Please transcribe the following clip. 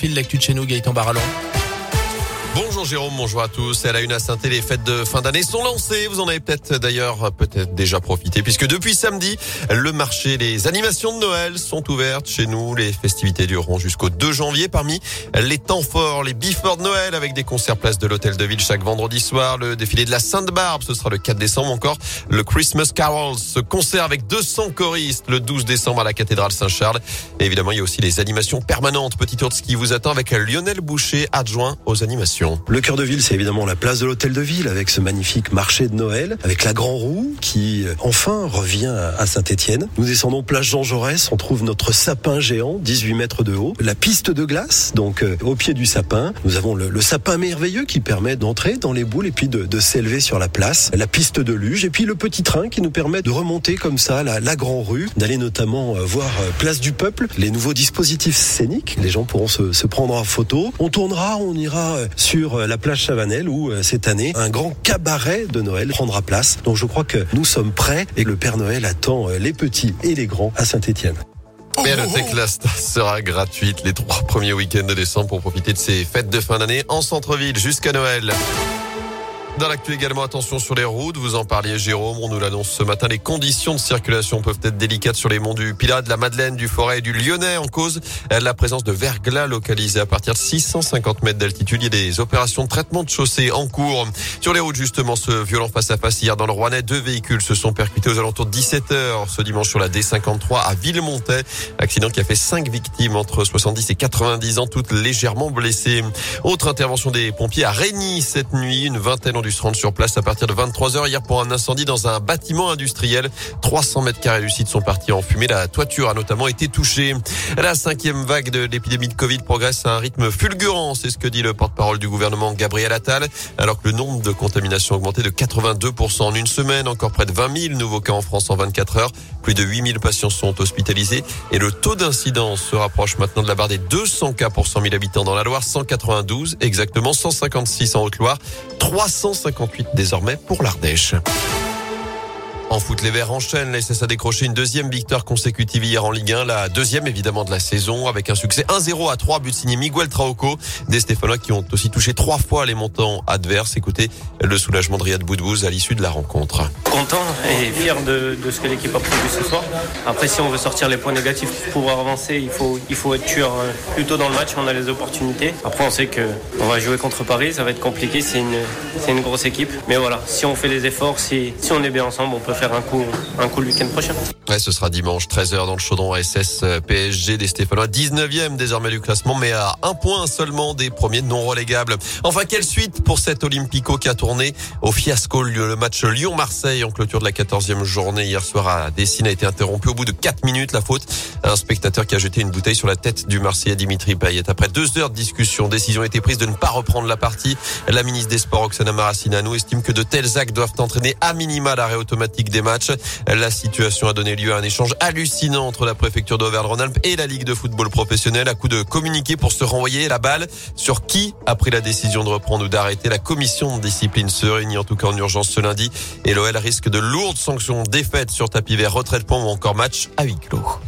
fil l'actu de chez nous, Gaëtan Barallon. Bonjour Jérôme, bonjour à tous. Elle a une à saint les fêtes de fin d'année sont lancées. Vous en avez peut-être d'ailleurs peut-être déjà profité puisque depuis samedi, le marché, les animations de Noël sont ouvertes chez nous. Les festivités dureront jusqu'au 2 janvier. Parmi les temps forts, les before de Noël avec des concerts place de l'Hôtel de Ville chaque vendredi soir, le défilé de la Sainte-Barbe, ce sera le 4 décembre encore, le Christmas Carols, ce concert avec 200 choristes le 12 décembre à la cathédrale Saint-Charles. Et évidemment, il y a aussi les animations permanentes. Petit tour de ski vous attend avec Lionel Boucher, adjoint aux animations. Le cœur de ville, c'est évidemment la place de l'hôtel de ville avec ce magnifique marché de Noël, avec la Grand Roue qui euh, enfin revient à Saint-Étienne. Nous descendons place Jean Jaurès, on trouve notre sapin géant, 18 mètres de haut, la piste de glace, donc euh, au pied du sapin. Nous avons le, sapin merveilleux qui permet d'entrer dans les boules et puis de, s'élever sur la place, la piste de luge et puis le petit train qui nous permet de remonter comme ça la, Grand Rue, d'aller notamment euh, voir Place du Peuple, les nouveaux dispositifs scéniques. Les gens pourront se, se prendre en photo. On tournera, on ira sur euh, la plage Chavanel où euh, cette année un grand cabaret de Noël prendra place. Donc je crois que nous sommes prêts et que le Père Noël attend euh, les petits et les grands à Saint-Étienne. Mais la sera gratuite les trois premiers week-ends de décembre pour profiter de ces fêtes de fin d'année en centre-ville jusqu'à Noël. Dans l'actu également, attention sur les routes. Vous en parliez, Jérôme. On nous l'annonce ce matin. Les conditions de circulation peuvent être délicates sur les monts du Pilat, de la Madeleine, du Forêt et du Lyonnais en cause la présence de verglas localisés à partir de 650 mètres d'altitude. Il y a des opérations de traitement de chaussée en cours. Sur les routes, justement, ce violent face-à-face hier dans le Rouennais, deux véhicules se sont percutés aux alentours de 17 heures ce dimanche sur la D53 à Villemontais. Accident qui a fait cinq victimes entre 70 et 90 ans, toutes légèrement blessées. Autre intervention des pompiers à Régny cette nuit. Une vingtaine dû se rendre sur place à partir de 23 h hier pour un incendie dans un bâtiment industriel. 300 mètres carrés du sont partis en fumée. La toiture a notamment été touchée. La cinquième vague de l'épidémie de Covid progresse à un rythme fulgurant. C'est ce que dit le porte-parole du gouvernement Gabriel Attal. Alors que le nombre de contaminations a augmenté de 82% en une semaine. Encore près de 20 000 nouveaux cas en France en 24 heures. Plus de 8 000 patients sont hospitalisés. Et le taux d'incidence se rapproche maintenant de la barre des 200 cas pour 100 000 habitants dans la Loire. 192 exactement. 156 en Haute-Loire. 300 158 désormais pour l'Ardèche. En foot, les Verts enchaînent. La SS a décroché une deuxième victoire consécutive hier en Ligue 1, la deuxième évidemment de la saison, avec un succès 1-0 à 3 buts signés Miguel Traoco. Des Stéphanois qui ont aussi touché trois fois les montants adverses. Écoutez le soulagement de Riyad Boudbouz à l'issue de la rencontre. Content et fier de, ce que l'équipe a produit ce soir. Après, si on veut sortir les points négatifs pour pouvoir avancer, il faut, il faut être sûr euh, plus tôt dans le match. On a les opportunités. Après, on sait que on va jouer contre Paris. Ça va être compliqué. C'est une, c'est une grosse équipe. Mais voilà, si on fait les efforts, si, si on est bien ensemble, on peut un coup, un coup le week-end prochain. Ouais, ce sera dimanche 13h dans le chaudron SS euh, PSG des Stéphanois, 19e désormais du classement, mais à un point seulement des premiers non relégables. Enfin, quelle suite pour cet Olympico qui a tourné au fiasco le match Lyon-Marseille en clôture de la 14e journée hier soir à Dessine a été interrompu au bout de 4 minutes. La faute un spectateur qui a jeté une bouteille sur la tête du Marseillais Dimitri Payet. Après deux heures de discussion, décision a été prise de ne pas reprendre la partie. La ministre des Sports, Oksana Maracinanu, estime que de tels actes doivent entraîner à minima l'arrêt automatique des matchs. La situation a donné lieu à un échange hallucinant entre la préfecture d'Auvergne-Rhône-Alpes et la Ligue de football professionnel à coup de communiquer pour se renvoyer la balle sur qui a pris la décision de reprendre ou d'arrêter. La commission de discipline se réunit en tout cas en urgence ce lundi et l'OL risque de lourdes sanctions, défaites sur tapis vert, retraite point ou encore match à huis clos.